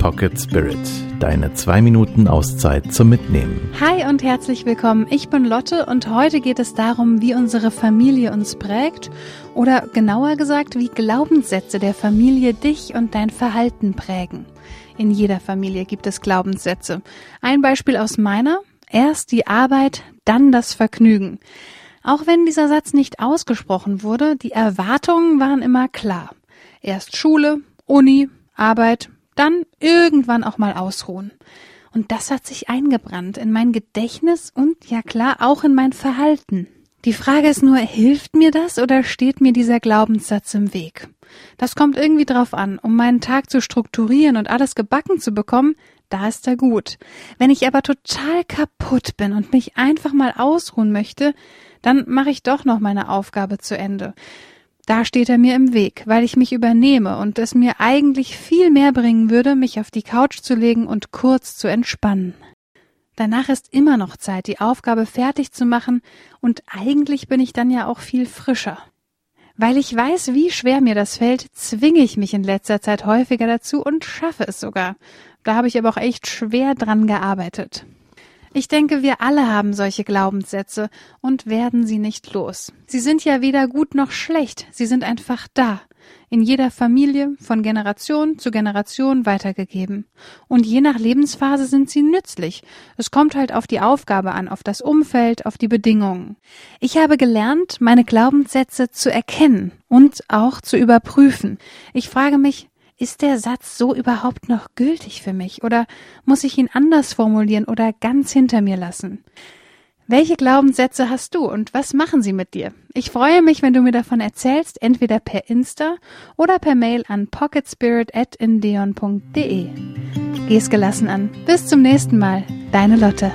Pocket Spirit. Deine zwei Minuten Auszeit zum Mitnehmen. Hi und herzlich willkommen. Ich bin Lotte und heute geht es darum, wie unsere Familie uns prägt oder genauer gesagt, wie Glaubenssätze der Familie dich und dein Verhalten prägen. In jeder Familie gibt es Glaubenssätze. Ein Beispiel aus meiner. Erst die Arbeit, dann das Vergnügen. Auch wenn dieser Satz nicht ausgesprochen wurde, die Erwartungen waren immer klar. Erst Schule, Uni, Arbeit, dann irgendwann auch mal ausruhen. Und das hat sich eingebrannt in mein Gedächtnis und ja klar auch in mein Verhalten. Die Frage ist nur, hilft mir das oder steht mir dieser Glaubenssatz im Weg? Das kommt irgendwie drauf an. Um meinen Tag zu strukturieren und alles gebacken zu bekommen, da ist er gut. Wenn ich aber total kaputt bin und mich einfach mal ausruhen möchte, dann mache ich doch noch meine Aufgabe zu Ende. Da steht er mir im Weg, weil ich mich übernehme und es mir eigentlich viel mehr bringen würde, mich auf die Couch zu legen und kurz zu entspannen. Danach ist immer noch Zeit, die Aufgabe fertig zu machen, und eigentlich bin ich dann ja auch viel frischer. Weil ich weiß, wie schwer mir das fällt, zwinge ich mich in letzter Zeit häufiger dazu und schaffe es sogar. Da habe ich aber auch echt schwer dran gearbeitet. Ich denke, wir alle haben solche Glaubenssätze und werden sie nicht los. Sie sind ja weder gut noch schlecht, sie sind einfach da, in jeder Familie von Generation zu Generation weitergegeben. Und je nach Lebensphase sind sie nützlich. Es kommt halt auf die Aufgabe an, auf das Umfeld, auf die Bedingungen. Ich habe gelernt, meine Glaubenssätze zu erkennen und auch zu überprüfen. Ich frage mich, ist der Satz so überhaupt noch gültig für mich oder muss ich ihn anders formulieren oder ganz hinter mir lassen? Welche Glaubenssätze hast du und was machen sie mit dir? Ich freue mich, wenn du mir davon erzählst, entweder per Insta oder per Mail an pocketspirit.indeon.de. Geh's gelassen an. Bis zum nächsten Mal. Deine Lotte.